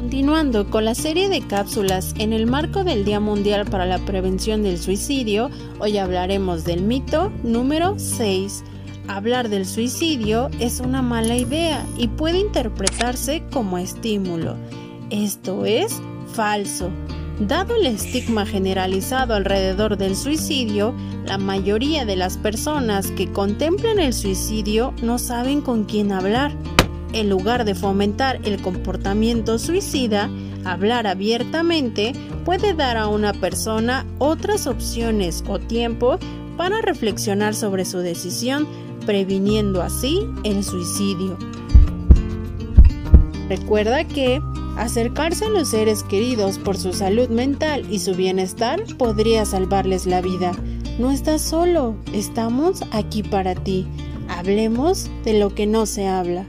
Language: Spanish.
Continuando con la serie de cápsulas en el marco del Día Mundial para la Prevención del Suicidio, hoy hablaremos del mito número 6. Hablar del suicidio es una mala idea y puede interpretarse como estímulo. Esto es falso. Dado el estigma generalizado alrededor del suicidio, la mayoría de las personas que contemplan el suicidio no saben con quién hablar en lugar de fomentar el comportamiento suicida, hablar abiertamente puede dar a una persona otras opciones o tiempo para reflexionar sobre su decisión, previniendo así el suicidio. Recuerda que acercarse a los seres queridos por su salud mental y su bienestar podría salvarles la vida. No estás solo, estamos aquí para ti. Hablemos de lo que no se habla.